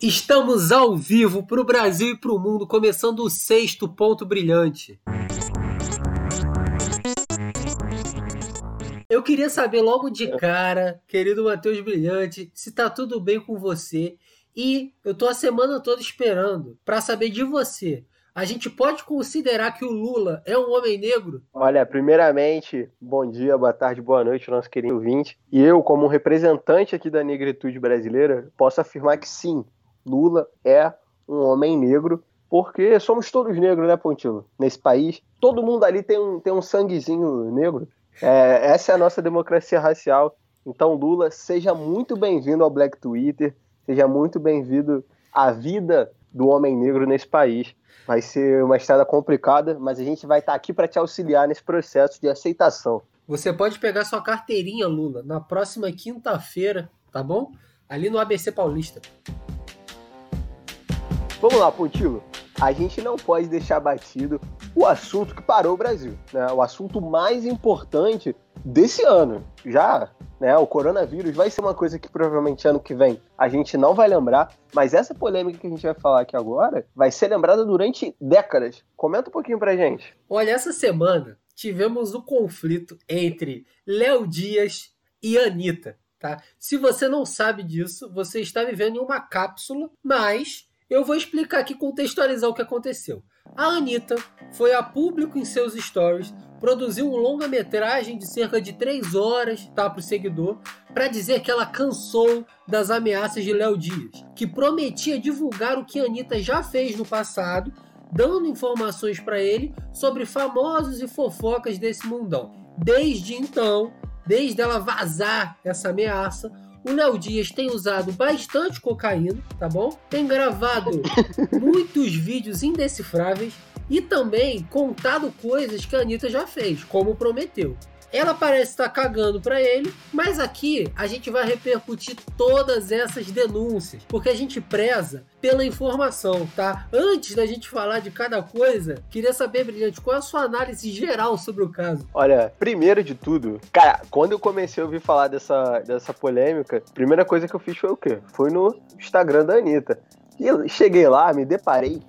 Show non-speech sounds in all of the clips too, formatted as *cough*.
Estamos ao vivo para o Brasil e para o mundo, começando o sexto ponto brilhante. Eu queria saber logo de cara, querido Matheus Brilhante, se tá tudo bem com você. E eu tô a semana toda esperando para saber de você. A gente pode considerar que o Lula é um homem negro? Olha, primeiramente, bom dia, boa tarde, boa noite, nosso querido ouvinte. E eu, como representante aqui da negritude brasileira, posso afirmar que sim, Lula é um homem negro, porque somos todos negros, né, Pontilho? Nesse país, todo mundo ali tem um, tem um sanguezinho negro. É, essa é a nossa democracia racial. Então, Lula, seja muito bem-vindo ao Black Twitter, seja muito bem-vindo à vida do homem negro nesse país. Vai ser uma estrada complicada, mas a gente vai estar aqui para te auxiliar nesse processo de aceitação. Você pode pegar sua carteirinha, Lula, na próxima quinta-feira, tá bom? Ali no ABC Paulista. Vamos lá, Pontilo. A gente não pode deixar batido o assunto que parou o Brasil, né? O assunto mais importante desse ano. Já, né? O coronavírus vai ser uma coisa que provavelmente ano que vem a gente não vai lembrar, mas essa polêmica que a gente vai falar aqui agora vai ser lembrada durante décadas. Comenta um pouquinho pra gente. Olha, essa semana tivemos o um conflito entre Léo Dias e Anitta. Tá? Se você não sabe disso, você está vivendo em uma cápsula, mas eu vou explicar aqui, contextualizar o que aconteceu. A Anitta foi a público em seus stories, produziu um longa-metragem de cerca de 3 horas tá, para o seguidor, para dizer que ela cansou das ameaças de Léo Dias, que prometia divulgar o que a Anitta já fez no passado, dando informações para ele sobre famosos e fofocas desse mundão. Desde então, desde ela vazar essa ameaça, o Léo Dias tem usado bastante cocaína, tá bom? Tem gravado *laughs* muitos vídeos indecifráveis e também contado coisas que a Anitta já fez, como prometeu. Ela parece estar cagando para ele, mas aqui a gente vai repercutir todas essas denúncias, porque a gente preza pela informação, tá? Antes da gente falar de cada coisa, queria saber, Brilhante, qual é a sua análise geral sobre o caso? Olha, primeiro de tudo, cara, quando eu comecei a ouvir falar dessa, dessa polêmica, a primeira coisa que eu fiz foi o quê? Foi no Instagram da Anitta. E cheguei lá, me deparei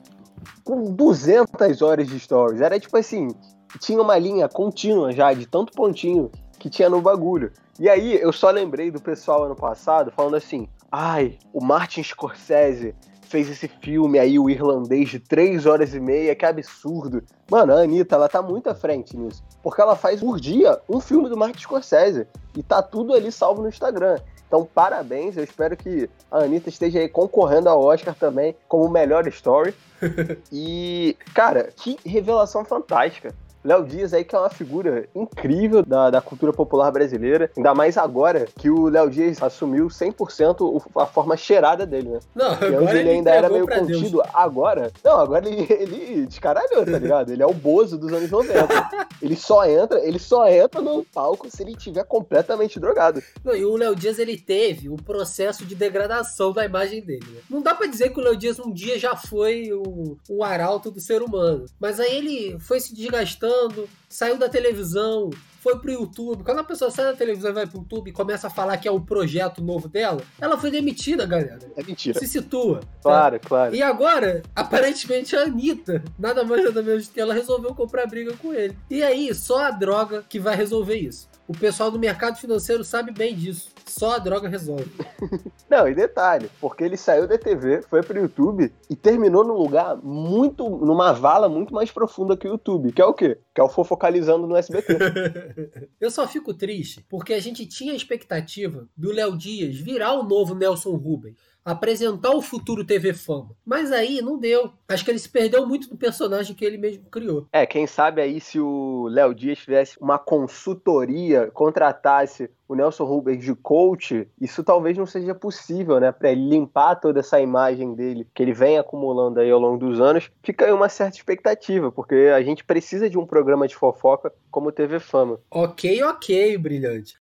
com 200 horas de stories. Era tipo assim, tinha uma linha contínua já, de tanto pontinho que tinha no bagulho. E aí eu só lembrei do pessoal ano passado falando assim: ai, o Martin Scorsese fez esse filme aí, o irlandês, de 3 horas e meia, que absurdo. Mano, a Anitta, ela tá muito à frente nisso. Porque ela faz por dia um filme do Martin Scorsese. E tá tudo ali salvo no Instagram. Então, parabéns. Eu espero que a Anitta esteja aí concorrendo ao Oscar também como melhor story. *laughs* e, cara, que revelação fantástica. Léo Dias aí que é uma figura incrível da, da cultura popular brasileira, ainda mais agora que o Léo Dias assumiu 100% a forma cheirada dele, né? Não, Porque agora ele, ele ainda era meio contido. Deus. Agora, não, agora ele, *laughs* ele descaralhou, tá ligado? Ele é o Bozo dos anos 90. *laughs* ele só entra, ele só entra no palco se ele tiver completamente drogado. Não, e o Léo Dias ele teve o processo de degradação da imagem dele. Né? Não dá pra dizer que o Léo Dias um dia já foi o, o arauto do ser humano, mas aí ele foi se desgastando, saiu da televisão, foi pro YouTube. Quando a pessoa sai da televisão e vai pro YouTube e começa a falar que é o projeto novo dela, ela foi demitida, galera. É mentira. Se situa. tá? Claro, claro. E agora, aparentemente, a Anitta, nada mais nada menos que ela resolveu comprar briga com ele. E aí, só a droga que vai resolver isso. O pessoal do mercado financeiro sabe bem disso. Só a droga resolve. *laughs* Não, e detalhe, porque ele saiu da TV, foi pro YouTube e terminou num lugar muito, numa vala muito mais profunda que o YouTube, que é o quê? Que é o fofocalizando no SBT. *laughs* Eu só fico triste porque a gente tinha a expectativa do Léo Dias virar o novo Nelson Rubens, apresentar o futuro TV Fama. Mas aí não deu. Acho que ele se perdeu muito do personagem que ele mesmo criou. É, quem sabe aí se o Léo Dias tivesse uma consultoria, contratasse o Nelson Rubens de coach, isso talvez não seja possível, né? Para ele limpar toda essa imagem dele que ele vem acumulando aí ao longo dos anos, fica aí uma certa expectativa, porque a gente precisa de um programa de fofoca como TV Fama. Ok, ok, brilhante.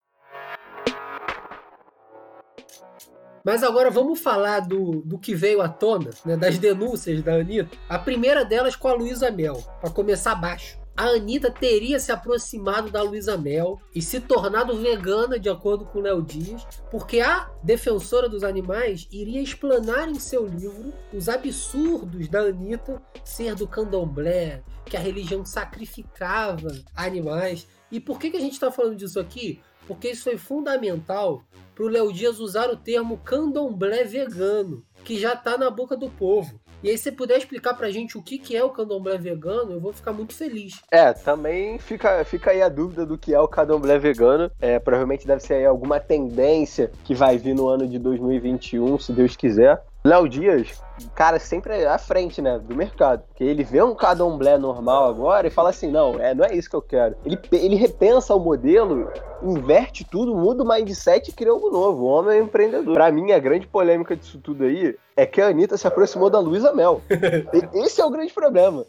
Mas agora vamos falar do, do que veio à tona, né, das denúncias da Anitta. A primeira delas com a Luísa Mel, para começar baixo. A Anitta teria se aproximado da Luísa Mel e se tornado vegana, de acordo com Léo Dias, porque a defensora dos animais iria explanar em seu livro os absurdos da Anitta ser do candomblé, que a religião sacrificava animais. E por que, que a gente está falando disso aqui? Porque isso foi fundamental para o Léo Dias usar o termo candomblé vegano, que já está na boca do povo. E aí, se você puder explicar pra gente o que, que é o candomblé vegano, eu vou ficar muito feliz. É, também fica, fica aí a dúvida do que é o candomblé vegano. É, provavelmente deve ser alguma tendência que vai vir no ano de 2021, se Deus quiser. Léo Dias, cara, sempre à frente, né, do mercado. Porque ele vê um candomblé normal agora e fala assim, não, é, não é isso que eu quero. Ele, ele repensa o modelo, inverte tudo, muda o mindset e cria algo novo. O homem é um empreendedor. Pra mim, a grande polêmica disso tudo aí é que a Anitta se aproximou da Luísa Mel. *laughs* Esse é o grande problema.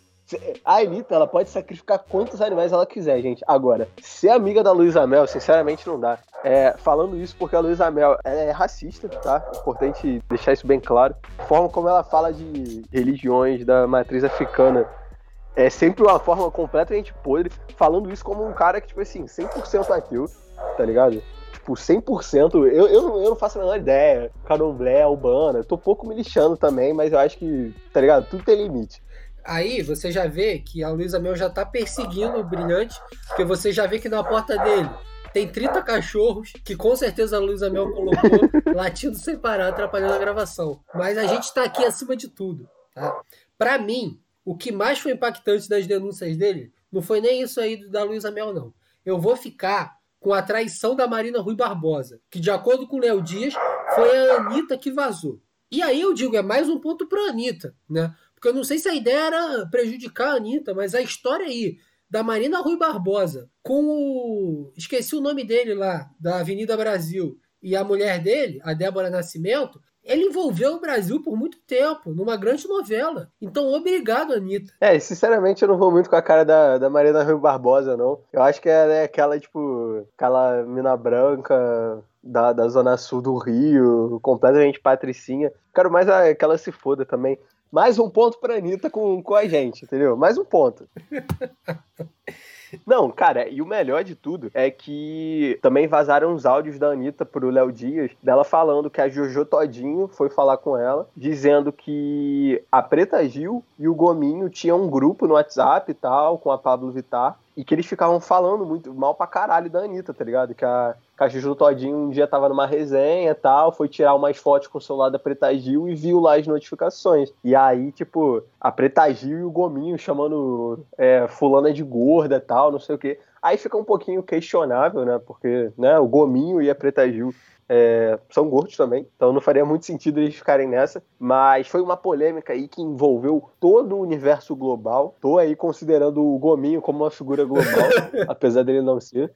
A Anitta, ela pode sacrificar quantos animais ela quiser, gente. Agora, ser amiga da Luísa Mel, sinceramente, não dá. É, falando isso porque a Luísa Mel é racista, tá? Importante deixar isso bem claro. A forma como ela fala de religiões da matriz africana é sempre uma forma completamente podre. Falando isso como um cara que, tipo assim, 100% ateu, tá ligado? tipo, 100%, eu, eu, eu não faço a menor ideia. Candomblé, Albana, tô pouco me lixando também, mas eu acho que, tá ligado? Tudo tem limite. Aí você já vê que a Luísa Mel já tá perseguindo o Brilhante, porque você já vê que na porta dele tem 30 cachorros, que com certeza a Luísa Mel colocou *laughs* latindo sem parar, atrapalhando a gravação. Mas a gente tá aqui acima de tudo, tá? Pra mim, o que mais foi impactante das denúncias dele não foi nem isso aí da Luísa Mel, não. Eu vou ficar com a traição da Marina Rui Barbosa, que de acordo com o Léo Dias, foi a Anitta que vazou. E aí eu digo, é mais um ponto para a Anitta, né? Porque eu não sei se a ideia era prejudicar a Anitta, mas a história aí da Marina Rui Barbosa com o. Esqueci o nome dele lá, da Avenida Brasil, e a mulher dele, a Débora Nascimento, ele envolveu o Brasil por muito tempo, numa grande novela. Então, obrigado, Anitta. É, sinceramente, eu não vou muito com a cara da, da Marina Rui Barbosa, não. Eu acho que ela é aquela, tipo, aquela mina branca da, da zona sul do Rio, completamente patricinha. Quero mais a, que ela se foda também. Mais um ponto pra Anitta com, com a gente, entendeu? Mais um ponto. *laughs* Não, cara, e o melhor de tudo é que também vazaram os áudios da Anitta pro Léo Dias, dela falando que a Jojo Todinho foi falar com ela, dizendo que a Preta Gil e o Gominho tinham um grupo no WhatsApp e tal, com a Pablo Vittar, e que eles ficavam falando muito mal pra caralho da Anitta, tá ligado? Que a, que Todinho um dia tava numa resenha e tal, foi tirar umas fotos com o celular da Preta Gil e viu lá as notificações. E aí, tipo, a Preta Gil e o Gominho chamando é, fulana de gorda e tal, não sei o quê. Aí fica um pouquinho questionável, né? Porque né, o Gominho e a Preta Gil é, são gordos também, então não faria muito sentido eles ficarem nessa. Mas foi uma polêmica aí que envolveu todo o universo global. Tô aí considerando o Gominho como uma figura global, *laughs* apesar dele não ser.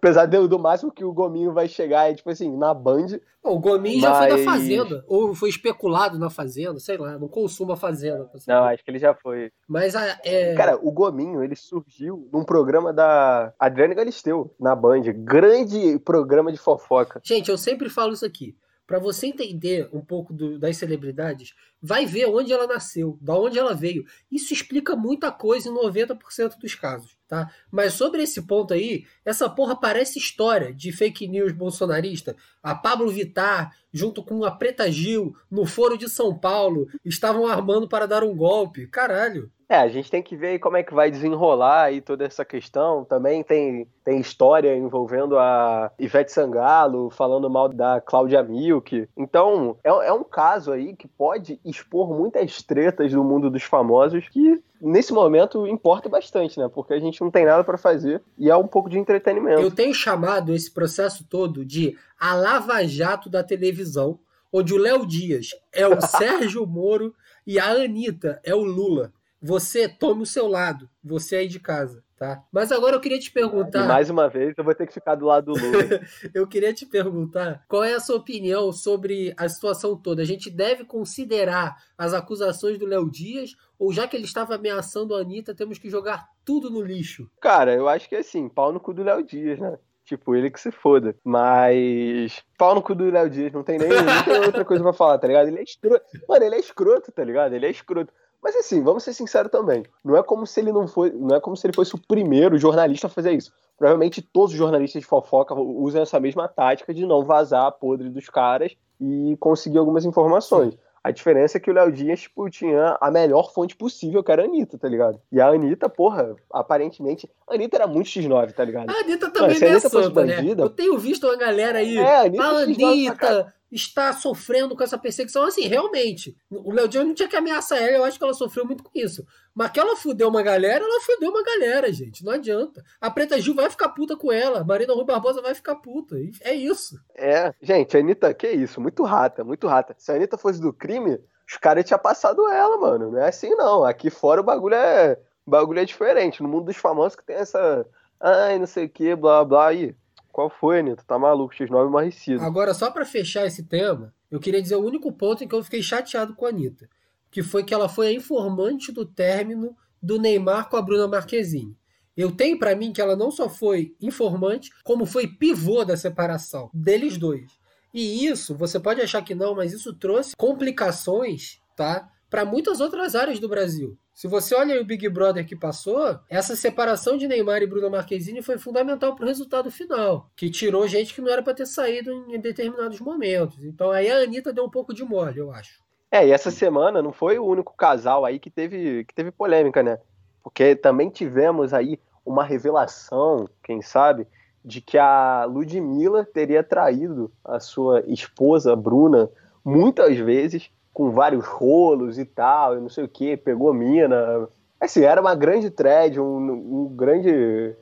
Apesar do, do máximo que o Gominho vai chegar é, tipo assim, na Band. o Gominho mas... já foi da Fazenda. Ou foi especulado na Fazenda, sei lá, não consuma a Fazenda. Não, acho que ele já foi. Mas a, é... Cara, o Gominho, ele surgiu num programa da Adriane Galisteu, na Band. Grande programa de fofoca. Gente, eu sempre falo isso aqui. Para você entender um pouco do, das celebridades, vai ver onde ela nasceu, da onde ela veio. Isso explica muita coisa em 90% dos casos, tá? Mas sobre esse ponto aí, essa porra parece história de fake news bolsonarista. A Pablo Vittar, junto com a Preta Gil, no Foro de São Paulo, estavam armando para dar um golpe. Caralho. É, a gente tem que ver como é que vai desenrolar aí toda essa questão. Também tem, tem história envolvendo a Ivete Sangalo falando mal da Cláudia Milk. Então, é, é um caso aí que pode expor muitas tretas do mundo dos famosos que nesse momento importa bastante, né? Porque a gente não tem nada para fazer e é um pouco de entretenimento. Eu tenho chamado esse processo todo de a Lava Jato da televisão, onde o Léo Dias é o *laughs* Sérgio Moro e a Anitta é o Lula. Você tome o seu lado, você aí de casa, tá? Mas agora eu queria te perguntar. E mais uma vez, eu vou ter que ficar do lado do Lula. *laughs* eu queria te perguntar qual é a sua opinião sobre a situação toda. A gente deve considerar as acusações do Léo Dias ou já que ele estava ameaçando a Anitta, temos que jogar tudo no lixo? Cara, eu acho que é assim, pau no cu do Léo Dias, né? Tipo, ele que se foda. Mas. Pau no cu do Léo Dias, não tem nem não tem outra coisa pra falar, tá ligado? Ele é escroto. Mano, ele é escroto, tá ligado? Ele é escroto. Mas assim, vamos ser sinceros também. Não é como se ele não foi, não é como se ele fosse o primeiro jornalista a fazer isso. Provavelmente todos os jornalistas de fofoca usam essa mesma tática de não vazar a podre dos caras e conseguir algumas informações. Sim. A diferença é que o Léo Dias, tipo, tinha a melhor fonte possível, que era a Anitta, tá ligado? E a Anitta, porra, aparentemente. A Anitta era muito X9, tá ligado? A Anitta também Mano, se a Anitta bandida, né? Eu tenho visto uma galera aí. É, a Anitta, a Anitta está sofrendo com essa perseguição. Assim, realmente, o Léo Dias não tinha que ameaçar ela, eu acho que ela sofreu muito com isso. Mas que ela fudeu uma galera, ela fudeu uma galera, gente. Não adianta. A Preta Gil vai ficar puta com ela, Marina Rui Barbosa vai ficar puta. É isso. É, gente, a Anitta, que isso? Muito rata, muito rata. Se a Anitta fosse do crime, os caras tinham passado ela, mano. Não é assim, não. Aqui fora o bagulho é. O bagulho é diferente. No mundo dos famosos que tem essa. Ai, não sei o que, blá blá. Aí, qual foi, Anitta? Tá maluco? X9 marrecido. Agora, só para fechar esse tema, eu queria dizer o único ponto em que eu fiquei chateado com a Anitta. Que foi que ela foi a informante do término do Neymar com a Bruna Marquezine. Eu tenho para mim que ela não só foi informante, como foi pivô da separação deles dois. E isso, você pode achar que não, mas isso trouxe complicações, tá? Para muitas outras áreas do Brasil. Se você olha o Big Brother que passou, essa separação de Neymar e Bruno Marquezine foi fundamental para o resultado final, que tirou gente que não era para ter saído em determinados momentos. Então aí a Anitta deu um pouco de mole, eu acho. É, e essa semana não foi o único casal aí que teve, que teve polêmica, né? Porque também tivemos aí uma revelação, quem sabe, de que a Ludmilla teria traído a sua esposa Bruna muitas vezes, com vários rolos e tal, e não sei o que, pegou mina. Assim, era uma grande thread, um, um grande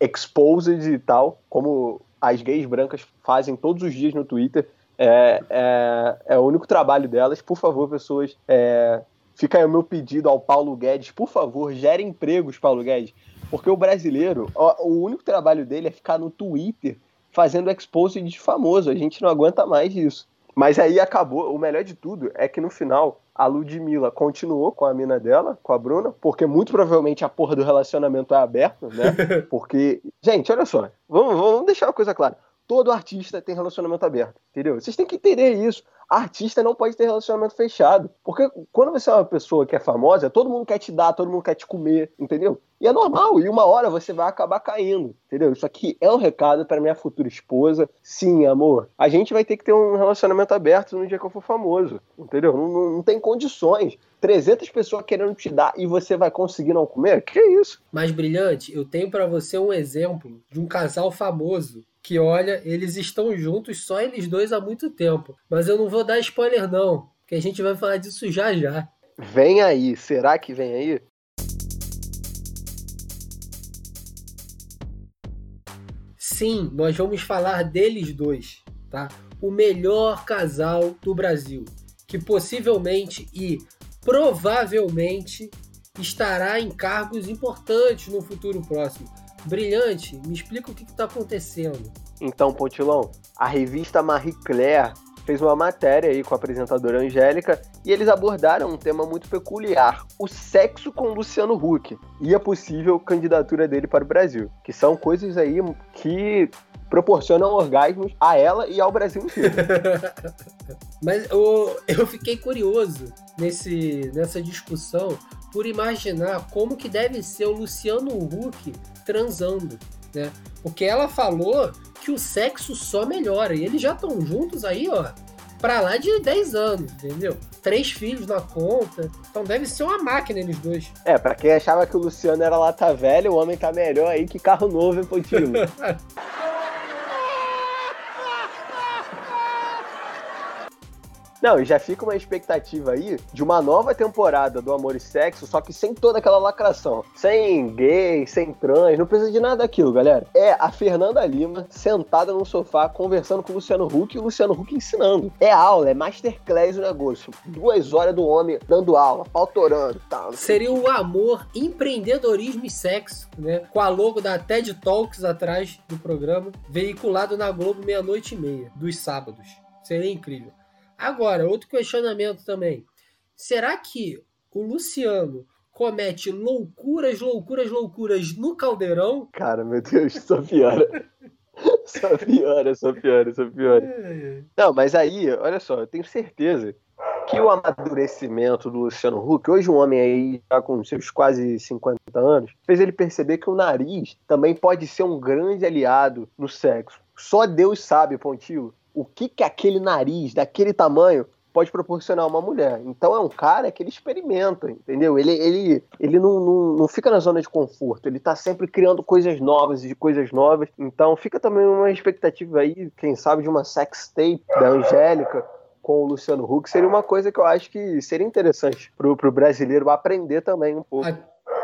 exposed e tal, como as gays brancas fazem todos os dias no Twitter. É, é, é o único trabalho delas. Por favor, pessoas, é, fica aí o meu pedido ao Paulo Guedes, por favor, gere empregos, Paulo Guedes porque o brasileiro, ó, o único trabalho dele é ficar no Twitter fazendo expose de famoso. A gente não aguenta mais isso. Mas aí acabou. O melhor de tudo é que no final a Ludmilla continuou com a mina dela, com a Bruna, porque muito provavelmente a porra do relacionamento é aberto, né? *laughs* Porque, gente, olha só, vamos, vamos deixar uma coisa clara. Todo artista tem relacionamento aberto, entendeu? Vocês têm que entender isso artista não pode ter relacionamento fechado. Porque quando você é uma pessoa que é famosa, todo mundo quer te dar, todo mundo quer te comer, entendeu? E é normal, e uma hora você vai acabar caindo, entendeu? Isso aqui é um recado para minha futura esposa. Sim, amor, a gente vai ter que ter um relacionamento aberto no dia que eu for famoso, entendeu? Não, não, não tem condições. 300 pessoas querendo te dar e você vai conseguir não comer? Que isso? Mais brilhante, eu tenho para você um exemplo de um casal famoso que olha, eles estão juntos, só eles dois há muito tempo. Mas eu não vou dar spoiler não, que a gente vai falar disso já já. Vem aí, será que vem aí? Sim, nós vamos falar deles dois, tá? O melhor casal do Brasil, que possivelmente e provavelmente estará em cargos importantes no futuro próximo Brilhante, me explica o que está acontecendo. Então, Pontilão, a revista Marie Claire fez uma matéria aí com a apresentadora Angélica e eles abordaram um tema muito peculiar: o sexo com Luciano Huck e a possível candidatura dele para o Brasil, que são coisas aí que proporcionam orgasmos a ela e ao Brasil inteiro. *laughs* Mas eu, eu fiquei curioso nesse, nessa discussão por imaginar como que deve ser o Luciano Huck transando, né? Porque ela falou que o sexo só melhora e eles já estão juntos aí, ó, pra lá de 10 anos, entendeu? Três filhos na conta, então deve ser uma máquina eles dois. É, pra quem achava que o Luciano era lata velha, o homem tá melhor aí que carro novo, hein, Pontilo? *laughs* Não, e já fica uma expectativa aí de uma nova temporada do Amor e Sexo, só que sem toda aquela lacração. Sem gay, sem trans, não precisa de nada daquilo, galera. É a Fernanda Lima sentada no sofá conversando com o Luciano Huck e o Luciano Huck ensinando. É aula, é masterclass o negócio. Duas horas do homem dando aula, pautorando e tal. Seria o amor, empreendedorismo e sexo, né? Com a logo da TED Talks atrás do programa, veiculado na Globo meia-noite e meia, dos sábados. Seria incrível. Agora, outro questionamento também. Será que o Luciano comete loucuras, loucuras, loucuras no caldeirão? Cara, meu Deus, só piora. *laughs* só piora, só piora, só piora. Não, mas aí, olha só, eu tenho certeza que o amadurecimento do Luciano Huck, hoje um homem aí já com seus quase 50 anos, fez ele perceber que o nariz também pode ser um grande aliado no sexo. Só Deus sabe, Pontilho, o que que aquele nariz daquele tamanho pode proporcionar uma mulher. Então é um cara que ele experimenta, entendeu? Ele, ele, ele não, não, não fica na zona de conforto, ele tá sempre criando coisas novas e coisas novas. Então fica também uma expectativa aí, quem sabe, de uma sex tape da Angélica com o Luciano Huck seria uma coisa que eu acho que seria interessante pro, pro brasileiro aprender também um pouco.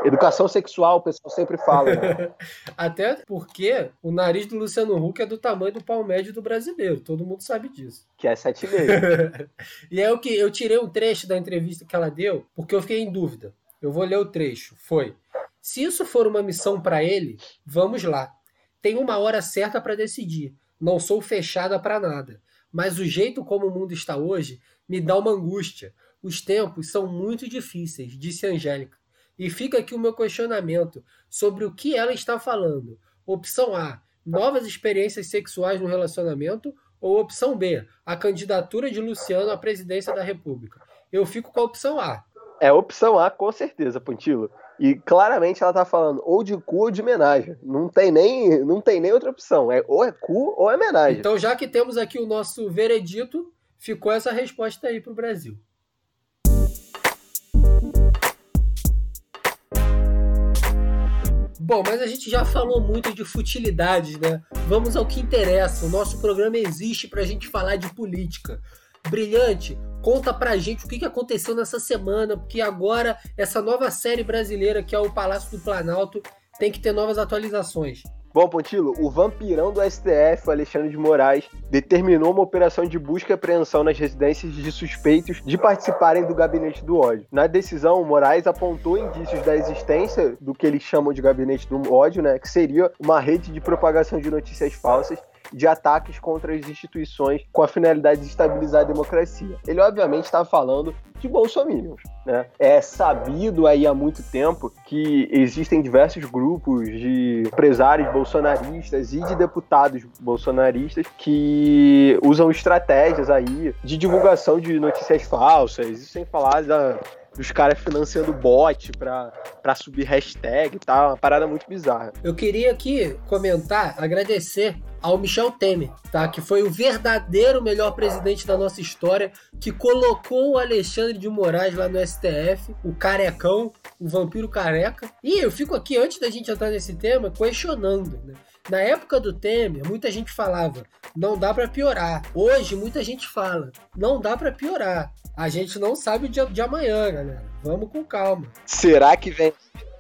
Educação sexual, o pessoal sempre fala. Né? *laughs* Até porque o nariz do Luciano Huck é do tamanho do pau médio do brasileiro. Todo mundo sabe disso. Que é sete *laughs* e é o que eu tirei um trecho da entrevista que ela deu, porque eu fiquei em dúvida. Eu vou ler o trecho. Foi: Se isso for uma missão para ele, vamos lá. Tem uma hora certa para decidir. Não sou fechada para nada. Mas o jeito como o mundo está hoje me dá uma angústia. Os tempos são muito difíceis, disse Angélica. E fica aqui o meu questionamento sobre o que ela está falando. Opção A: novas experiências sexuais no relacionamento. Ou opção B: a candidatura de Luciano à presidência da República. Eu fico com a opção A. É opção A, com certeza, Pontilo. E claramente ela tá falando ou de cu ou de homenagem. Não tem nem, não tem nem outra opção. É ou é cu ou é homenagem. Então, já que temos aqui o nosso veredito, ficou essa resposta aí pro Brasil. Bom, mas a gente já falou muito de futilidades, né? Vamos ao que interessa. O nosso programa existe para a gente falar de política. Brilhante, conta pra gente o que aconteceu nessa semana, porque agora essa nova série brasileira que é o Palácio do Planalto tem que ter novas atualizações. Bom, Pontilo, o vampirão do STF, Alexandre de Moraes, determinou uma operação de busca e apreensão nas residências de suspeitos de participarem do gabinete do ódio. Na decisão, Moraes apontou indícios da existência do que eles chamam de gabinete do ódio, né, que seria uma rede de propagação de notícias falsas de ataques contra as instituições com a finalidade de estabilizar a democracia. Ele, obviamente, estava falando de bolsominions. Né? É sabido aí há muito tempo que existem diversos grupos de empresários bolsonaristas e de deputados bolsonaristas que usam estratégias aí de divulgação de notícias falsas, isso sem falar da, dos caras financiando bot pra, pra subir hashtag e tal, uma parada muito bizarra. Eu queria aqui comentar, agradecer ao Michel Temer, tá? Que foi o verdadeiro melhor presidente da nossa história, que colocou o Alexandre de Moraes lá no STF, o carecão, o vampiro careca. E eu fico aqui, antes da gente entrar nesse tema, questionando, né? Na época do Temer, muita gente falava, não dá para piorar. Hoje, muita gente fala, não dá para piorar. A gente não sabe o dia de amanhã, galera. Vamos com calma. Será que vem?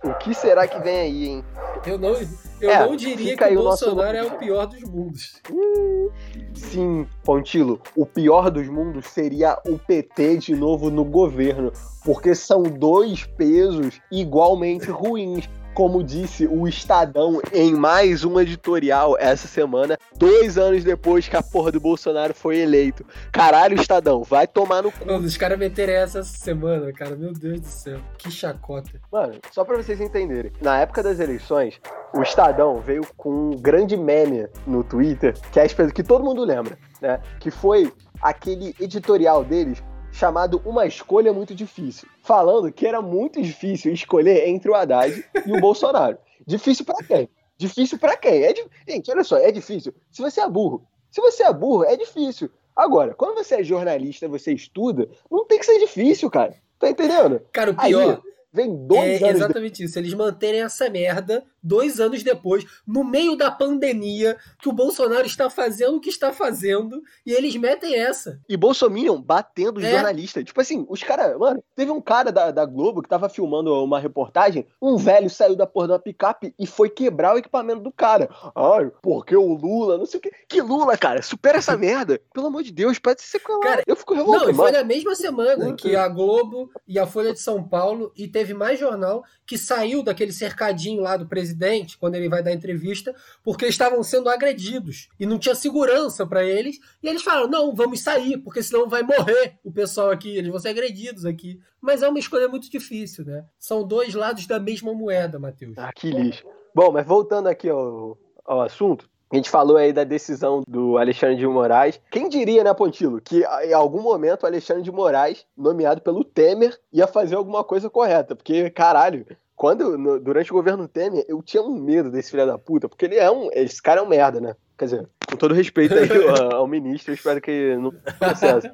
O que será que vem aí, hein? Eu não, eu é, não diria que o Bolsonaro é o pior dos mundos. Sim, Pontilo, o pior dos mundos seria o PT de novo no governo, porque são dois pesos igualmente ruins como disse o Estadão em mais um editorial essa semana, dois anos depois que a porra do Bolsonaro foi eleito. Caralho, Estadão, vai tomar no cu. Mano, os caras meteram essa semana, cara. Meu Deus do céu. Que chacota. Mano, só pra vocês entenderem. Na época das eleições, o Estadão veio com um grande meme no Twitter, que é a que todo mundo lembra, né? Que foi aquele editorial deles chamado Uma Escolha Muito Difícil, falando que era muito difícil escolher entre o Haddad e o *laughs* Bolsonaro. Difícil para quem? Difícil para quem? É di... Gente, olha só, é difícil. Se você é burro, se você é burro, é difícil. Agora, quando você é jornalista, você estuda, não tem que ser difícil, cara. Tá entendendo? Cara, o pior. Aí, vem dois é anos. Exatamente de... isso. Eles manterem essa merda dois anos depois, no meio da pandemia, que o Bolsonaro está fazendo o que está fazendo, e eles metem essa. E Bolsonaro batendo os é. jornalistas. Tipo assim, os caras, mano, teve um cara da, da Globo que tava filmando uma reportagem, um velho saiu da porra da picape e foi quebrar o equipamento do cara. Ai, porque o Lula, não sei o que. Que Lula, cara? Supera essa *laughs* merda. Pelo amor de Deus, pode ser sequelado. Cara, eu fico revoltado. Não, e foi na mesma semana que a Globo e a Folha de São Paulo, e teve mais jornal que saiu daquele cercadinho lá do presidente presidente quando ele vai dar entrevista, porque estavam sendo agredidos e não tinha segurança para eles. E eles falaram: não, vamos sair, porque senão vai morrer o pessoal aqui, eles vão ser agredidos aqui. Mas é uma escolha muito difícil, né? São dois lados da mesma moeda, Matheus. Ah, que lixo. Bom, mas voltando aqui ao, ao assunto, A gente falou aí da decisão do Alexandre de Moraes. Quem diria, né, Pontilo, que em algum momento o Alexandre de Moraes, nomeado pelo Temer, ia fazer alguma coisa correta? Porque, caralho, quando, no, durante o governo Temer, eu tinha um medo desse filho da puta, porque ele é um. Esse cara é um merda, né? Quer dizer, com todo respeito aí ao, ao ministro, eu espero que não processo.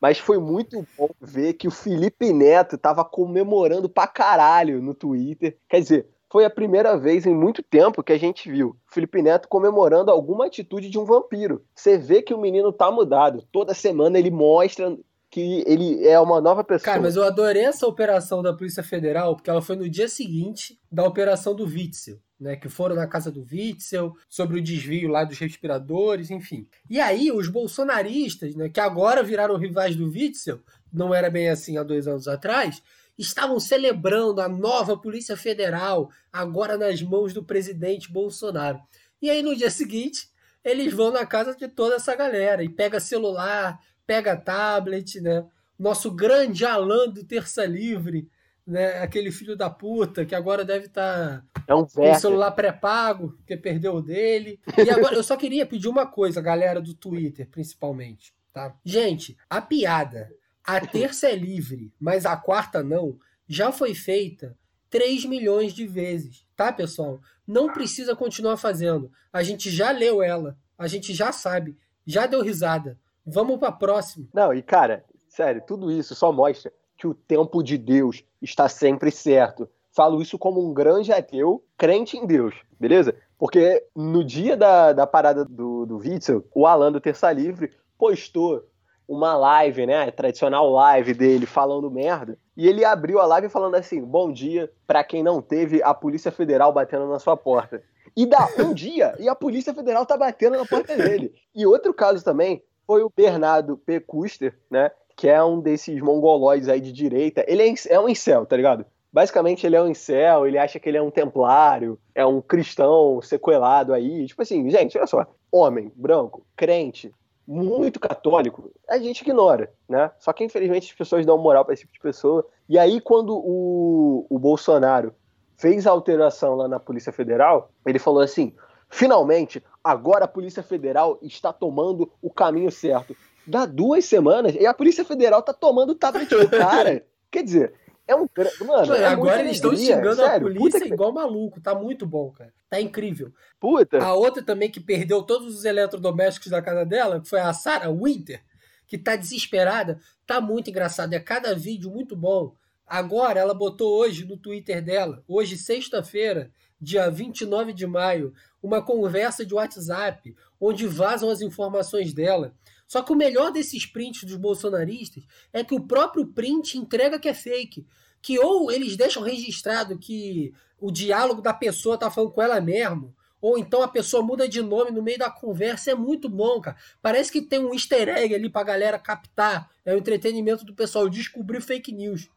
Mas foi muito bom ver que o Felipe Neto tava comemorando pra caralho no Twitter. Quer dizer, foi a primeira vez em muito tempo que a gente viu Felipe Neto comemorando alguma atitude de um vampiro. Você vê que o menino tá mudado. Toda semana ele mostra que ele é uma nova pessoa. Cara, mas eu adorei essa operação da Polícia Federal, porque ela foi no dia seguinte da operação do Witzel. Né, que foram na casa do Witzel, sobre o desvio lá dos respiradores, enfim. E aí, os bolsonaristas, né, que agora viraram rivais do Witzel, não era bem assim há dois anos atrás, estavam celebrando a nova Polícia Federal, agora nas mãos do presidente Bolsonaro. E aí no dia seguinte, eles vão na casa de toda essa galera e pega celular, pega tablet, né? Nosso grande Alan do Terça Livre, né? Aquele filho da puta que agora deve estar tá é um com o celular pré-pago, que perdeu o dele. E agora eu só queria pedir uma coisa, galera do Twitter, principalmente, tá? Gente, a piada a terça é livre, mas a quarta não, já foi feita 3 milhões de vezes, tá, pessoal? Não precisa continuar fazendo. A gente já leu ela, a gente já sabe, já deu risada. Vamos para a próxima. Não, e cara, sério, tudo isso só mostra que o tempo de Deus está sempre certo. Falo isso como um grande ateu, crente em Deus, beleza? Porque no dia da, da parada do, do Witzel, o Alan do Terça Livre postou uma live, né? A tradicional live dele falando merda. E ele abriu a live falando assim: bom dia para quem não teve a Polícia Federal batendo na sua porta. E dá um *laughs* dia e a Polícia Federal tá batendo na porta dele. E outro caso também foi o Bernardo P. Custer, né? Que é um desses mongolóides aí de direita. Ele é, é um incel, tá ligado? Basicamente, ele é um incel, ele acha que ele é um templário, é um cristão sequelado aí. Tipo assim, gente, olha só. Homem, branco, crente, muito católico, a gente ignora, né? Só que infelizmente as pessoas dão moral para esse tipo de pessoa. E aí, quando o, o Bolsonaro fez a alteração lá na Polícia Federal, ele falou assim: finalmente, agora a Polícia Federal está tomando o caminho certo. Dá duas semanas e a Polícia Federal tá tomando o tablet do *laughs* cara. Quer dizer, é um. Mano, é agora eles estão xingando Sério, a polícia que... igual maluco. Tá muito bom, cara. Tá incrível. Puta. A outra também que perdeu todos os eletrodomésticos da casa dela, que foi a Sarah Winter, que tá desesperada. Tá muito engraçado. É cada vídeo muito bom. Agora, ela botou hoje no Twitter dela, hoje, sexta-feira, dia 29 de maio, uma conversa de WhatsApp onde vazam as informações dela. Só que o melhor desses prints dos bolsonaristas é que o próprio print entrega que é fake. Que ou eles deixam registrado que o diálogo da pessoa tá falando com ela mesmo, ou então a pessoa muda de nome no meio da conversa. É muito bom, cara. Parece que tem um easter egg ali pra galera captar. É o entretenimento do pessoal descobrir fake news.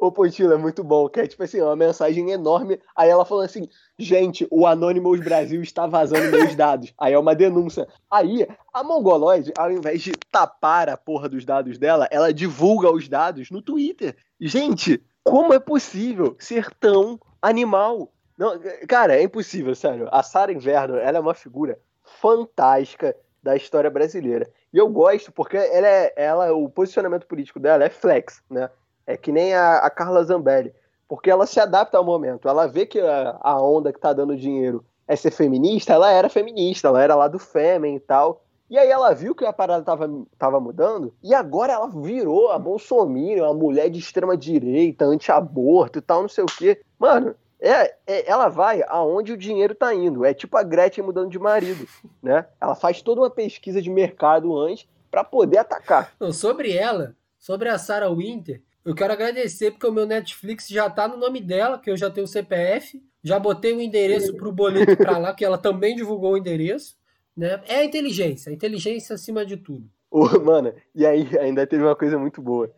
Ô, Pontilo, é muito bom, que é tipo assim, uma mensagem enorme. Aí ela falou assim: gente, o Anonymous Brasil está vazando meus dados. Aí é uma denúncia. Aí, a Mongoloid, ao invés de tapar a porra dos dados dela, ela divulga os dados no Twitter. Gente, como é possível ser tão animal? Não, cara, é impossível, sério. A Sara Inverno, ela é uma figura fantástica da história brasileira. E eu gosto porque ela é, ela, o posicionamento político dela é flex, né? É que nem a, a Carla Zambelli. Porque ela se adapta ao momento. Ela vê que a, a onda que tá dando dinheiro é ser feminista, ela era feminista, ela era lá do Fêmen e tal. E aí ela viu que a parada tava, tava mudando, e agora ela virou a Bolsonaro, uma mulher de extrema direita, anti-aborto e tal, não sei o quê. Mano, é, é, ela vai aonde o dinheiro tá indo. É tipo a Gretchen mudando de marido, né? Ela faz toda uma pesquisa de mercado antes para poder atacar. Não, sobre ela, sobre a Sarah Winter, eu quero agradecer porque o meu Netflix já tá no nome dela, que eu já tenho o CPF, já botei o endereço pro boleto para lá, que ela também divulgou o endereço, né? É a inteligência, a inteligência acima de tudo. Ô, mano, e aí ainda teve uma coisa muito boa,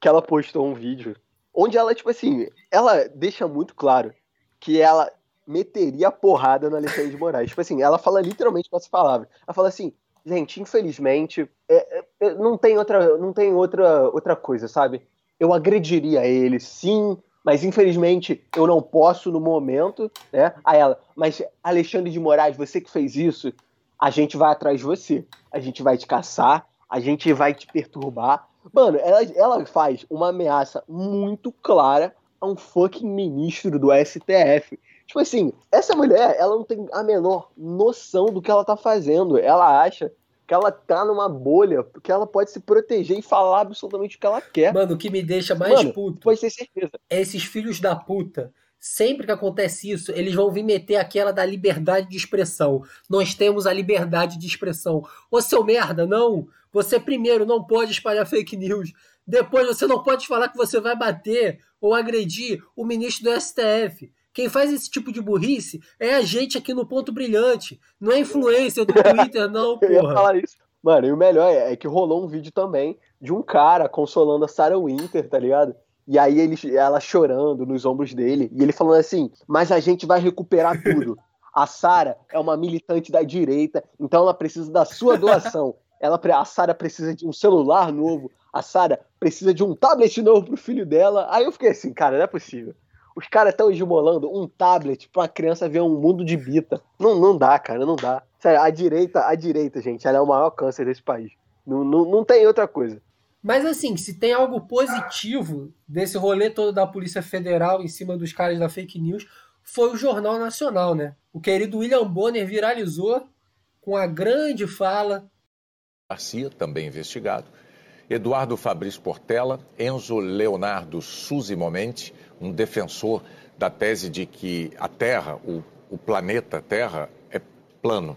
que ela postou um vídeo onde ela, tipo assim, ela deixa muito claro que ela meteria porrada no Alexandre de Moraes. Tipo assim, ela fala literalmente com essa palavra. Ela fala assim, gente, infelizmente, é, é, não tem outra, não tem outra, outra coisa, sabe? Eu agrediria ele, sim, mas infelizmente eu não posso no momento, né? A ela, mas Alexandre de Moraes, você que fez isso, a gente vai atrás de você, a gente vai te caçar, a gente vai te perturbar. Mano, ela, ela faz uma ameaça muito clara a um fucking ministro do STF. Tipo assim, essa mulher, ela não tem a menor noção do que ela tá fazendo. Ela acha que ela tá numa bolha, que ela pode se proteger e falar absolutamente o que ela quer. Mano, o que me deixa mais Mano, puto Pode ter certeza. é esses filhos da puta. Sempre que acontece isso, eles vão vir meter aquela da liberdade de expressão. Nós temos a liberdade de expressão. Ô seu merda, não! Você primeiro não pode espalhar fake news. Depois você não pode falar que você vai bater ou agredir o ministro do STF. Quem faz esse tipo de burrice é a gente aqui no Ponto Brilhante. Não é influência do Twitter, *laughs* não, Eu ia porra. falar isso. Mano, e o melhor é, é que rolou um vídeo também de um cara consolando a Sarah Winter, tá ligado? E aí ele, ela chorando nos ombros dele, e ele falando assim: Mas a gente vai recuperar tudo. A Sarah é uma militante da direita, então ela precisa da sua doação. Ela, a Sarah precisa de um celular novo, a Sarah precisa de um tablet novo pro filho dela. Aí eu fiquei assim, cara, não é possível. Os caras estão esmolando um tablet pra criança ver um mundo de bita. Não, não dá, cara, não dá. Sério, a direita, a direita, gente, ela é o maior câncer desse país. Não, não, não tem outra coisa. Mas assim, se tem algo positivo desse rolê todo da Polícia Federal em cima dos caras da fake news, foi o Jornal Nacional, né? O querido William Bonner viralizou com a grande fala. Garcia, também investigado, Eduardo Fabrício Portela, Enzo Leonardo Suzy Momente, um defensor da tese de que a Terra, o, o planeta Terra, é plano.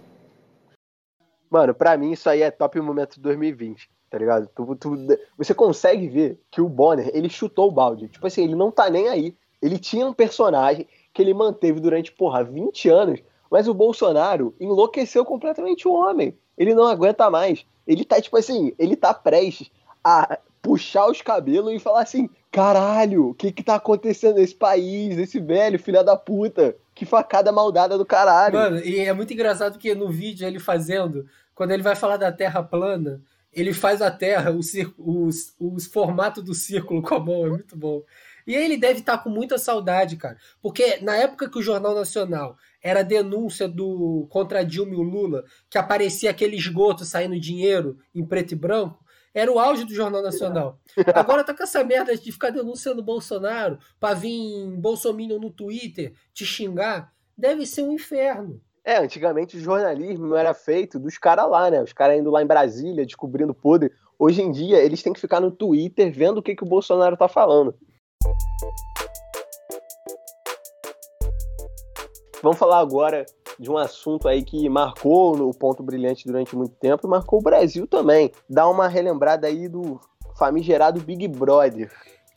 Mano, pra mim isso aí é top momento de 2020, tá ligado? Tu, tu- você consegue ver que o Bonner, ele chutou o balde. Tipo assim, ele não tá nem aí. Ele tinha um personagem que ele manteve durante, porra, 20 anos, mas o Bolsonaro enlouqueceu completamente o homem. Ele não aguenta mais. Ele tá, tipo assim, ele tá prestes a puxar os cabelos e falar assim: caralho, o que que tá acontecendo nesse país, esse velho, filha da puta? Que facada maldada do caralho. Mano, e é muito engraçado que no vídeo ele fazendo, quando ele vai falar da Terra plana, ele faz a Terra, o, os, os formato do círculo com a mão, é muito bom. E ele deve estar com muita saudade, cara. Porque na época que o Jornal Nacional era denúncia do contra Dilma e o Lula, que aparecia aquele esgoto saindo dinheiro em preto e branco, era o auge do Jornal Nacional. Agora tá com essa merda de ficar denunciando o Bolsonaro pra vir Bolsominion no Twitter te xingar. Deve ser um inferno. É, antigamente o jornalismo era feito dos caras lá, né? Os caras indo lá em Brasília, descobrindo podre. Hoje em dia, eles têm que ficar no Twitter vendo o que, que o Bolsonaro tá falando. Vamos falar agora de um assunto aí que marcou no ponto brilhante durante muito tempo e marcou o Brasil também. Dá uma relembrada aí do famigerado Big Brother.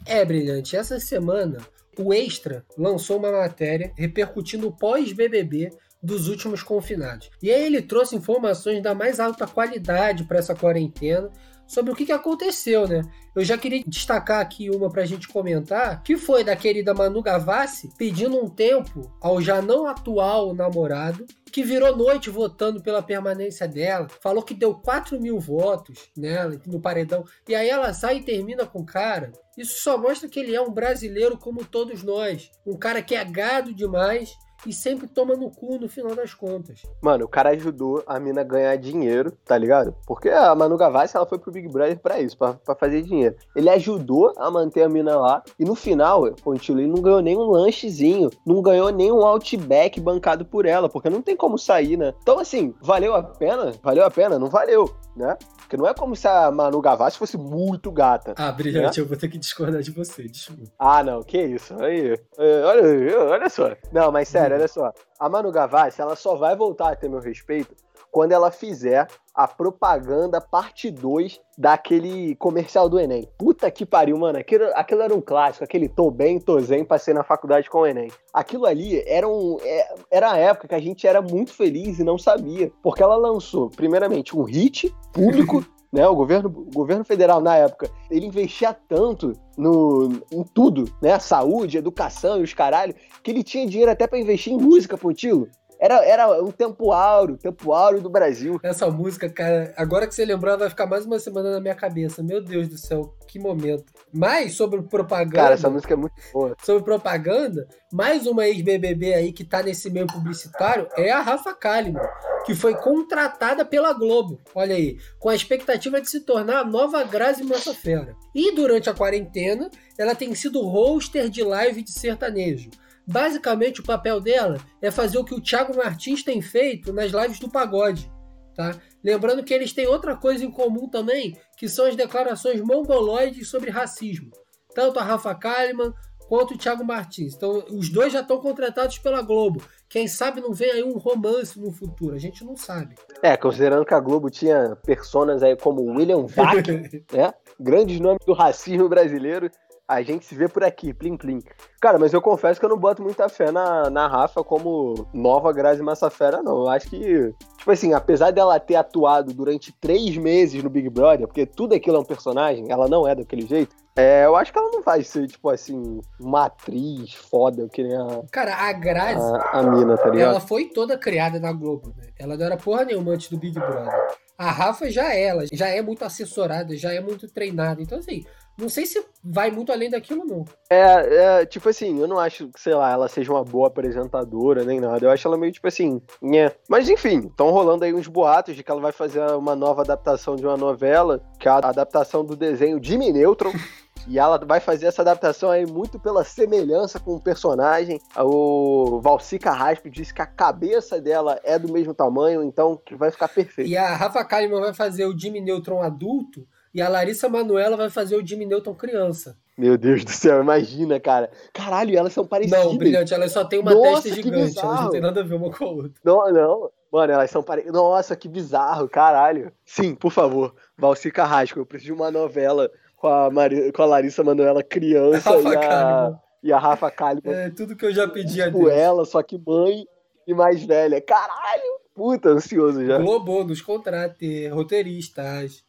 É, Brilhante, essa semana o Extra lançou uma matéria repercutindo o pós-BBB dos últimos confinados. E aí ele trouxe informações da mais alta qualidade para essa quarentena sobre o que, que aconteceu, né? Eu já queria destacar aqui uma pra gente comentar, que foi da querida Manu Gavassi pedindo um tempo ao já não atual namorado, que virou noite votando pela permanência dela, falou que deu 4 mil votos nela no paredão, e aí ela sai e termina com o cara. Isso só mostra que ele é um brasileiro como todos nós, um cara que é gado demais e sempre toma no cu no final das contas. Mano, o cara ajudou a mina a ganhar dinheiro, tá ligado? Porque a Manu Gavassi, ela foi pro Big Brother pra isso, pra, pra fazer dinheiro. Ele ajudou a manter a mina lá, e no final, Pontilo, ele não ganhou nem um lanchezinho, não ganhou nem um outback bancado por ela, porque não tem como sair, né? Então, assim, valeu a pena? Valeu a pena? Não valeu, né? Porque não é como se a Manu Gavassi fosse muito gata. Ah, brilhante, eu vou ter que discordar de você, desculpa. Ah, não, que isso. Aí, é, olha, olha só. Não, mas sério, olha só. A Manu Gavassi, ela só vai voltar a ter meu respeito quando ela fizer a propaganda parte 2 daquele comercial do Enem. Puta que pariu, mano. Aquilo, aquilo era um clássico, aquele tô bem, tô zen, passei na faculdade com o Enem. Aquilo ali era, um, é- era a época que a gente era muito feliz e não sabia. Porque ela lançou, primeiramente, um hit público. *laughs* Né, o, governo, o governo federal, na época, ele investia tanto no, em tudo, né? Saúde, educação e os caralho, que ele tinha dinheiro até pra investir em música, Pontilo. Era, era um tempo áureo, tempo áureo do Brasil. Essa música, cara, agora que você lembrou, vai ficar mais uma semana na minha cabeça. Meu Deus do céu, que momento. Mas sobre propaganda. Cara, essa música é muito boa. Sobre propaganda, mais uma ex-BBB aí que tá nesse meio publicitário é a Rafa Kalimann, que foi contratada pela Globo. Olha aí, com a expectativa de se tornar a nova Grazi Massafera. E durante a quarentena, ela tem sido hoster de live de sertanejo. Basicamente, o papel dela é fazer o que o Thiago Martins tem feito nas lives do pagode. Tá? Lembrando que eles têm outra coisa em comum também, que são as declarações mongoloides sobre racismo. Tanto a Rafa Kalimann quanto o Thiago Martins. Então, os dois já estão contratados pela Globo. Quem sabe não vem aí um romance no futuro, a gente não sabe. É, considerando que a Globo tinha personas aí como William Vac, *laughs* né? Grandes nomes do racismo brasileiro, a gente se vê por aqui, plim plim. Cara, mas eu confesso que eu não boto muita fé na, na Rafa como nova Grazi Massafera, não. Eu acho que, tipo assim, apesar dela ter atuado durante três meses no Big Brother, porque tudo aquilo é um personagem, ela não é daquele jeito, é, eu acho que ela não vai ser, tipo assim, uma atriz foda, que nem a. Cara, a Grazi. A, a mina, tá ligado? Ela foi toda criada na Globo, né? Ela não era porra nenhuma antes do Big Brother. A Rafa já é, ela, já é muito assessorada, já é muito treinada. Então, assim, não sei se vai muito além daquilo, não. É, é, tipo assim, eu não acho que, sei lá, ela seja uma boa apresentadora nem nada. Eu acho ela meio, tipo assim, nhé. Mas enfim, estão rolando aí uns boatos de que ela vai fazer uma nova adaptação de uma novela, que é a adaptação do desenho Jimmy Neutron. *laughs* E ela vai fazer essa adaptação aí muito pela semelhança com o personagem. O Valci Carrasco disse que a cabeça dela é do mesmo tamanho, então que vai ficar perfeito. E a Rafa Kalimann vai fazer o Jimmy Neutron adulto e a Larissa Manuela vai fazer o Jimmy Newton criança. Meu Deus do céu, imagina, cara. Caralho, elas são parecidas. Não, brilhante, elas só têm uma Nossa, testa gigante, elas não têm nada a ver uma com a outra. Não, não. Mano, elas são parecidas. Nossa, que bizarro, caralho. Sim, por favor, Valci Carrasco, eu preciso de uma novela com a, Mari... com a Larissa Manuela criança e a... e a Rafa Kalimann. É, tudo que eu já pedi a tipo Deus. ela, só que mãe e mais velha. Caralho, puta, ansioso já. Globo nos contrate, roteiristas.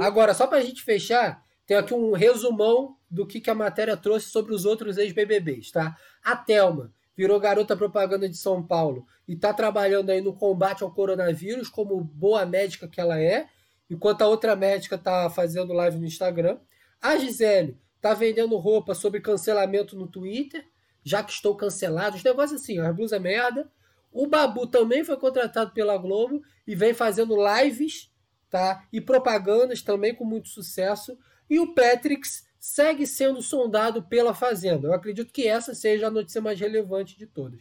Agora, só pra gente fechar, tem aqui um resumão do que, que a matéria trouxe sobre os outros ex-BBBs, tá? A Thelma virou garota propaganda de São Paulo e está trabalhando aí no combate ao coronavírus como boa médica que ela é, enquanto a outra médica está fazendo live no Instagram. A Gisele está vendendo roupa sobre cancelamento no Twitter, já que estou cancelado, os negócios assim, as blusas merda. O Babu também foi contratado pela Globo e vem fazendo lives tá? E propagandas também com muito sucesso. E o Patrix segue sendo sondado pela Fazenda. Eu acredito que essa seja a notícia mais relevante de todas.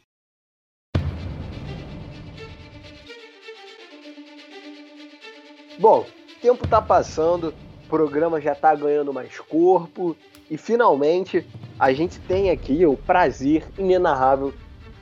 Bom, o tempo está passando, o programa já está ganhando mais corpo e finalmente a gente tem aqui o prazer inenarrável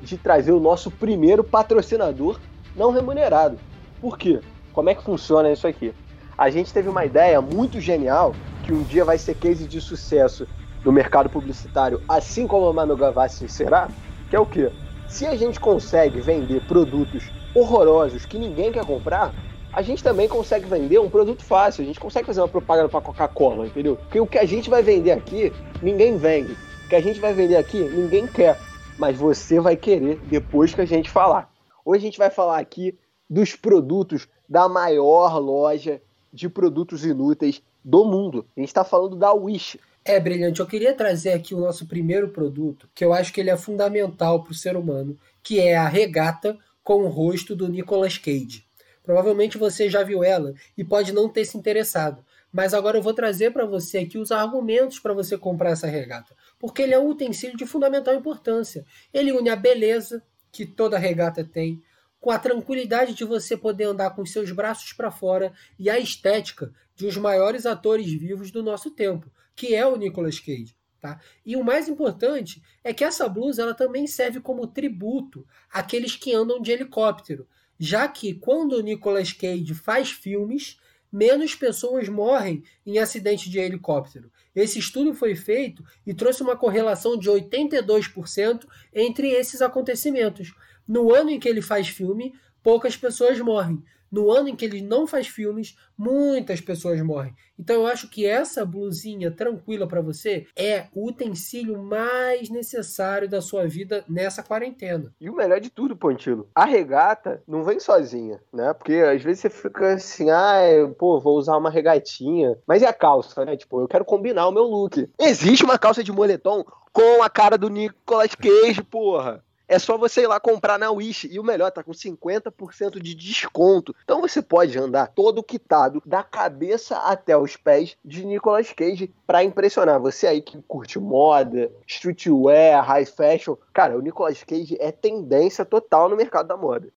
de trazer o nosso primeiro patrocinador não remunerado. Por quê? Como é que funciona isso aqui? A gente teve uma ideia muito genial que um dia vai ser case de sucesso no mercado publicitário, assim como a Manu Gavassi será, que é o quê? Se a gente consegue vender produtos horrorosos que ninguém quer comprar, a gente também consegue vender um produto fácil. A gente consegue fazer uma propaganda para Coca-Cola, entendeu? Porque o que a gente vai vender aqui, ninguém vende. O que a gente vai vender aqui, ninguém quer. Mas você vai querer depois que a gente falar. Hoje a gente vai falar aqui dos produtos da maior loja de produtos inúteis do mundo. A gente está falando da Wish. É, brilhante. Eu queria trazer aqui o nosso primeiro produto, que eu acho que ele é fundamental para o ser humano, que é a regata com o rosto do Nicolas Cage. Provavelmente você já viu ela e pode não ter se interessado, mas agora eu vou trazer para você aqui os argumentos para você comprar essa regata, porque ele é um utensílio de fundamental importância. Ele une a beleza que toda regata tem, com a tranquilidade de você poder andar com seus braços para fora e a estética de dos maiores atores vivos do nosso tempo, que é o Nicolas Cage. Tá? E o mais importante é que essa blusa ela também serve como tributo àqueles que andam de helicóptero, já que quando o Nicolas Cage faz filmes, menos pessoas morrem em acidente de helicóptero. Esse estudo foi feito e trouxe uma correlação de 82% entre esses acontecimentos. No ano em que ele faz filme, poucas pessoas morrem. no ano em que ele não faz filmes, muitas pessoas morrem. Então eu acho que essa blusinha tranquila para você é o utensílio mais necessário da sua vida nessa quarentena. E o melhor de tudo, Pontilo, a regata não vem sozinha, né? Porque às vezes você fica assim, ah, pô, vou usar uma regatinha. Mas e a calça, né? Tipo, eu quero combinar o meu look. Existe uma calça de moletom com a cara do Nicolas Cage, porra. É só você ir lá comprar na Wish. E o melhor, tá com 50% de desconto. Então você pode andar todo quitado, da cabeça até os pés, de Nicolas Cage para impressionar. Você aí que curte moda, streetwear, high fashion. Cara, o Nicolas Cage é tendência total no mercado da moda.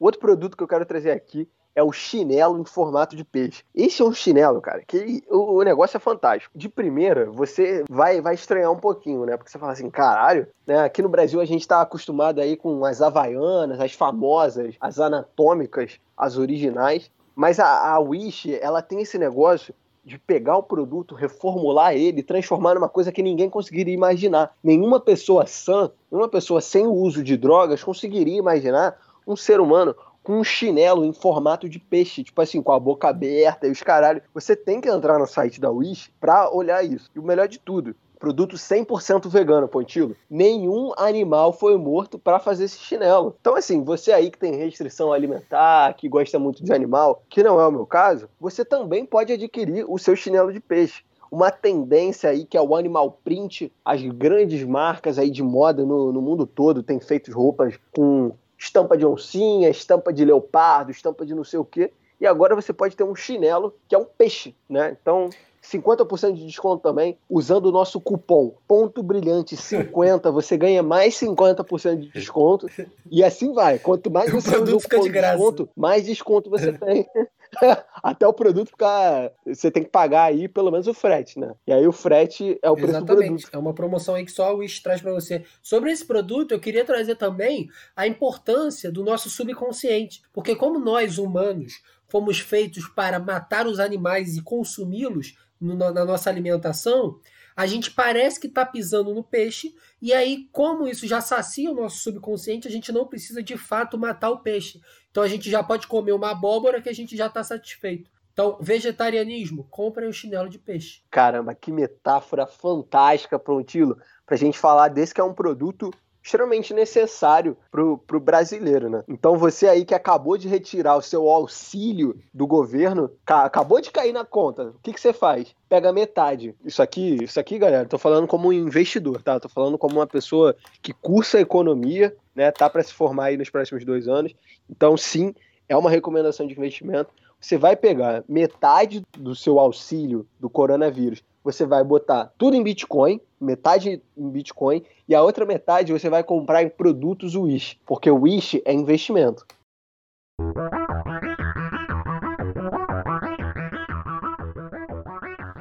Outro produto que eu quero trazer aqui é o chinelo em formato de peixe. Esse é um chinelo, cara, que o, o, negócio é fantástico. De primeira, você vai, vai estranhar um pouquinho, né? Porque você fala assim, caralho, né? Aqui no Brasil a gente tá acostumado aí com as havaianas, as famosas, as anatômicas, as originais. Mas a, a Wish, ela tem esse negócio de pegar o produto, reformular ele, transformar numa coisa que ninguém conseguiria imaginar. Nenhuma pessoa sã, nenhuma pessoa sem o uso de drogas conseguiria imaginar um ser humano com um chinelo em formato de peixe, tipo assim, com a boca aberta e os caralho. Você tem que entrar no site da Wish pra olhar isso. E o melhor de tudo, produto 100% vegano, Pontilo. Nenhum animal foi morto para fazer esse chinelo. Então, assim, você aí que tem restrição alimentar, que gosta muito de animal, que não é o meu caso, você também pode adquirir o seu chinelo de peixe uma tendência aí que é o animal print. As grandes marcas aí de moda no, no mundo todo têm feito roupas com estampa de oncinha, estampa de leopardo, estampa de não sei o quê. E agora você pode ter um chinelo que é um peixe, né? Então, 50% de desconto também, usando o nosso cupom ponto brilhante 50, você ganha mais 50% de desconto. E assim vai. Quanto mais *laughs* você usa o cupom de desconto, mais desconto você *laughs* tem. *laughs* Até o produto ficar. Você tem que pagar aí pelo menos o frete, né? E aí o frete é o preço Exatamente. do produto. É uma promoção aí que só o Wish traz para você. Sobre esse produto, eu queria trazer também a importância do nosso subconsciente. Porque, como nós humanos fomos feitos para matar os animais e consumi-los na nossa alimentação, a gente parece que está pisando no peixe, e aí, como isso já sacia o nosso subconsciente, a gente não precisa de fato matar o peixe. Então a gente já pode comer uma abóbora que a gente já está satisfeito. Então, vegetarianismo, comprem o chinelo de peixe. Caramba, que metáfora fantástica, Prontilo, para a gente falar desse que é um produto extremamente necessário pro, pro brasileiro, né? Então você aí que acabou de retirar o seu auxílio do governo, acabou de cair na conta, o que, que você faz? Pega metade. Isso aqui, isso aqui, galera, tô falando como um investidor, tá? Tô falando como uma pessoa que cursa economia, né? Tá para se formar aí nos próximos dois anos. Então, sim, é uma recomendação de investimento. Você vai pegar metade do seu auxílio do coronavírus você vai botar tudo em Bitcoin, metade em Bitcoin, e a outra metade você vai comprar em produtos Wish, porque o Wish é investimento.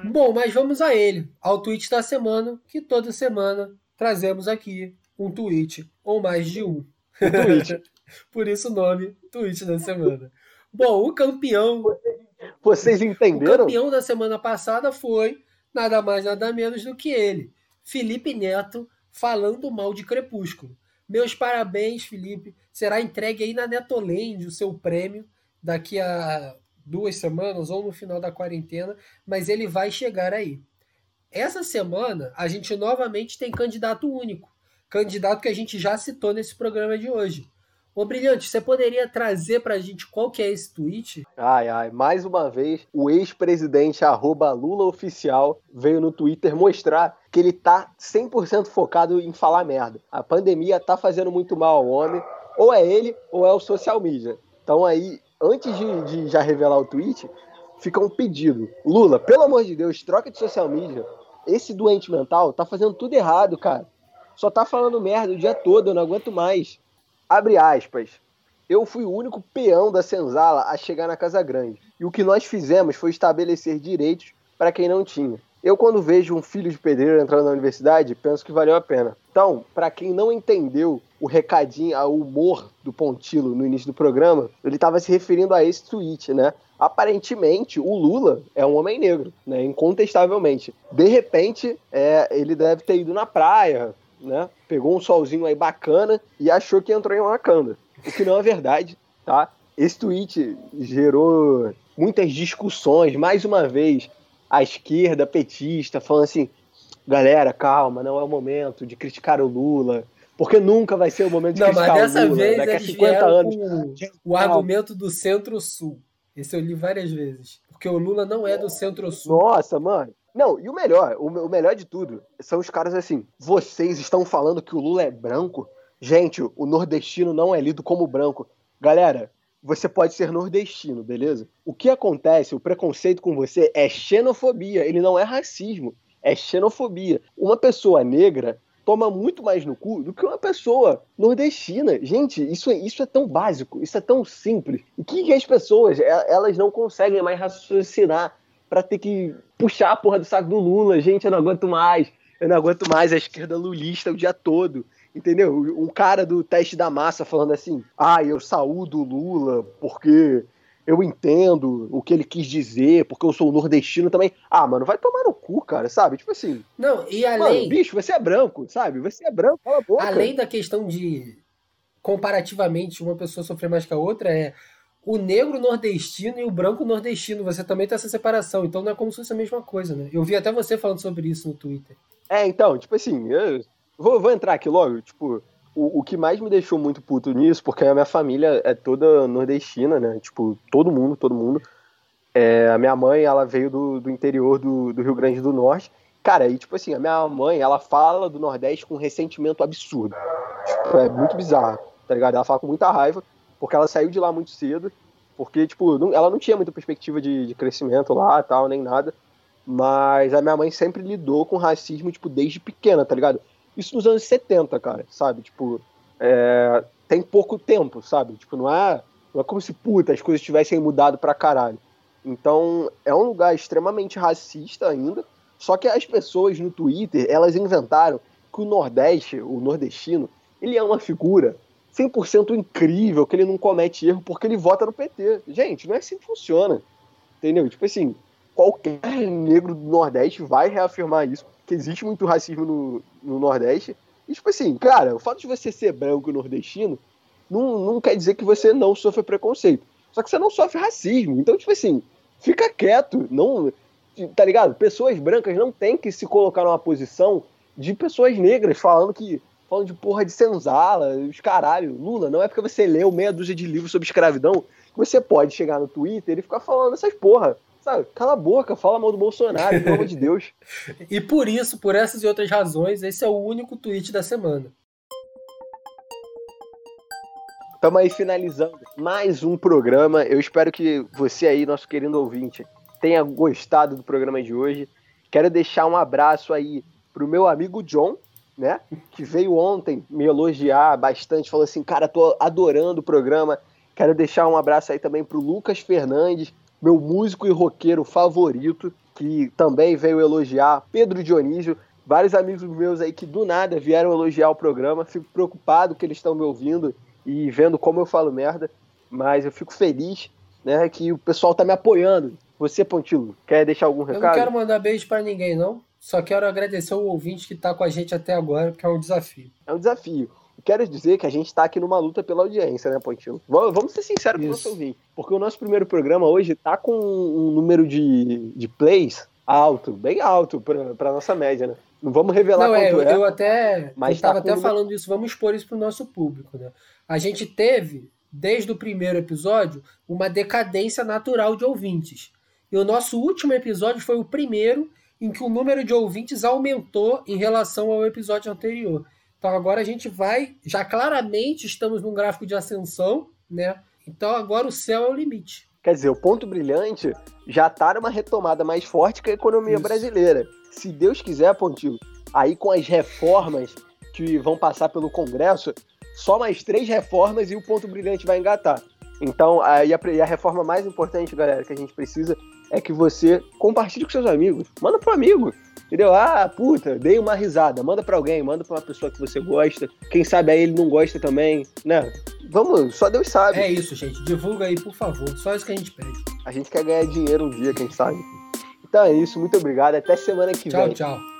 Bom, mas vamos a ele, ao tweet da semana, que toda semana trazemos aqui um tweet, ou mais de um. um tweet. *laughs* Por isso o nome, tweet da semana. Bom, o campeão. Vocês entenderam? O campeão da semana passada foi nada mais, nada menos do que ele, Felipe Neto, falando mal de Crepúsculo. Meus parabéns, Felipe. Será entregue aí na Netoland o seu prêmio daqui a duas semanas ou no final da quarentena, mas ele vai chegar aí. Essa semana a gente novamente tem candidato único, candidato que a gente já citou nesse programa de hoje. Ô, Brilhante, você poderia trazer pra gente qual que é esse tweet? Ai, ai, mais uma vez, o ex-presidente arroba Lula Oficial veio no Twitter mostrar que ele tá 100% focado em falar merda. A pandemia tá fazendo muito mal ao homem, ou é ele, ou é o social media. Então aí, antes de, de já revelar o tweet, fica um pedido. Lula, pelo amor de Deus, troca de social media. Esse doente mental tá fazendo tudo errado, cara. Só tá falando merda o dia todo, eu não aguento mais. Abre aspas. Eu fui o único peão da senzala a chegar na Casa Grande. E o que nós fizemos foi estabelecer direitos para quem não tinha. Eu, quando vejo um filho de pedreiro entrando na universidade, penso que valeu a pena. Então, para quem não entendeu o recadinho, o humor do Pontilo no início do programa, ele estava se referindo a esse tweet, né? Aparentemente, o Lula é um homem negro, né? Incontestavelmente. De repente, é, ele deve ter ido na praia, né? Pegou um solzinho aí bacana e achou que entrou em Wakanda. O que não é verdade, tá? esse tweet gerou muitas discussões, mais uma vez, a esquerda petista falando assim: galera, calma, não é o momento de criticar o Lula, porque nunca vai ser o momento de não, criticar mas dessa o Lula. vez Daqui a eles 50 anos. o argumento do centro-sul. Esse eu li várias vezes. Porque o Lula não é do centro-sul. Nossa, mano. Não, e o melhor, o, melhor de tudo, são os caras assim, vocês estão falando que o Lula é branco? Gente, o nordestino não é lido como branco. Galera, você pode ser nordestino, beleza? O que acontece, o preconceito com você é xenofobia, ele não é racismo, é xenofobia. Uma pessoa negra toma muito mais no cu do que uma pessoa nordestina. Gente, isso é, isso é tão básico, isso é tão simples. E que, que as pessoas, elas não conseguem mais raciocinar para ter que puxar a porra do saco do Lula. Gente, eu não aguento mais. Eu não aguento mais a esquerda lulista o dia todo. Entendeu? Um cara do teste da massa falando assim: ah, eu saúdo o Lula porque eu entendo o que ele quis dizer, porque eu sou nordestino também. Ah, mano, vai tomar no cu, cara, sabe? Tipo assim. Não, e além. Mano, bicho, você é branco, sabe? Você é branco, cala a boca. Além da questão de comparativamente uma pessoa sofrer mais que a outra, é o negro nordestino e o branco nordestino. Você também tem essa separação, então não é como se fosse a mesma coisa, né? Eu vi até você falando sobre isso no Twitter. É, então, tipo assim, Vou, vou entrar aqui logo, tipo, o, o que mais me deixou muito puto nisso, porque a minha família é toda nordestina, né? Tipo, todo mundo, todo mundo. É, a minha mãe, ela veio do, do interior do, do Rio Grande do Norte. Cara, e tipo assim, a minha mãe, ela fala do Nordeste com um ressentimento absurdo. Tipo, é muito bizarro, tá ligado? Ela fala com muita raiva, porque ela saiu de lá muito cedo, porque, tipo, não, ela não tinha muita perspectiva de, de crescimento lá, tal, nem nada. Mas a minha mãe sempre lidou com racismo, tipo, desde pequena, tá ligado? Isso nos anos 70, cara, sabe? Tipo, é, tem pouco tempo, sabe? Tipo, não é, não é como se, puta, as coisas tivessem mudado pra caralho. Então, é um lugar extremamente racista ainda, só que as pessoas no Twitter, elas inventaram que o Nordeste, o nordestino, ele é uma figura 100% incrível, que ele não comete erro porque ele vota no PT. Gente, não é assim que funciona. Entendeu? Tipo assim, qualquer negro do Nordeste vai reafirmar isso que existe muito racismo no, no Nordeste. E, tipo assim, cara, o fato de você ser branco e nordestino não, não quer dizer que você não sofre preconceito. Só que você não sofre racismo. Então, tipo assim, fica quieto. Não, tá ligado? Pessoas brancas não têm que se colocar numa posição de pessoas negras falando que. Falando de porra de senzala, os caralho. Lula, não é porque você leu meia dúzia de livros sobre escravidão que você pode chegar no Twitter e ficar falando essas porra. Sabe, cala a boca, fala mal do Bolsonaro, pelo amor de Deus. *laughs* E por isso, por essas e outras razões, esse é o único tweet da semana. Estamos aí finalizando mais um programa. Eu espero que você aí, nosso querido ouvinte, tenha gostado do programa de hoje. Quero deixar um abraço aí pro meu amigo John, né? Que veio ontem me elogiar bastante, falou assim, cara, tô adorando o programa. Quero deixar um abraço aí também pro Lucas Fernandes, meu músico e roqueiro favorito, que também veio elogiar, Pedro Dionísio, vários amigos meus aí que do nada vieram elogiar o programa. Fico preocupado que eles estão me ouvindo e vendo como eu falo merda, mas eu fico feliz, né, que o pessoal tá me apoiando. Você, Pontilo, quer deixar algum recado? Eu não quero mandar beijo para ninguém, não. Só quero agradecer o ouvinte que tá com a gente até agora, porque é um desafio. É um desafio quero dizer que a gente está aqui numa luta pela audiência, né, Pontinho? Vamos ser sinceros com o nosso ouvinte. Porque o nosso primeiro programa hoje está com um número de, de plays alto, bem alto para nossa média, né? Não vamos revelar Não, é, eu, é, eu até mas estava tá até falando isso, vamos expor isso para o nosso público, né? A gente teve, desde o primeiro episódio, uma decadência natural de ouvintes. E o nosso último episódio foi o primeiro em que o número de ouvintes aumentou em relação ao episódio anterior. Então agora a gente vai, já claramente estamos num gráfico de ascensão, né? Então agora o céu é o limite. Quer dizer, o ponto brilhante já está numa retomada mais forte que a economia Isso. brasileira. Se Deus quiser, Pontinho, aí com as reformas que vão passar pelo Congresso, só mais três reformas e o ponto brilhante vai engatar. Então, aí a, a reforma mais importante, galera, que a gente precisa é que você compartilhe com seus amigos. Manda pro amigo. Entendeu? Ah, puta, dei uma risada. Manda para alguém, manda para uma pessoa que você gosta. Quem sabe aí ele não gosta também, né? Vamos, só Deus sabe. É isso, gente. Divulga aí, por favor. Só isso que a gente pede. A gente quer ganhar dinheiro um dia, quem sabe. Então é isso. Muito obrigado. Até semana que tchau, vem. Tchau, tchau.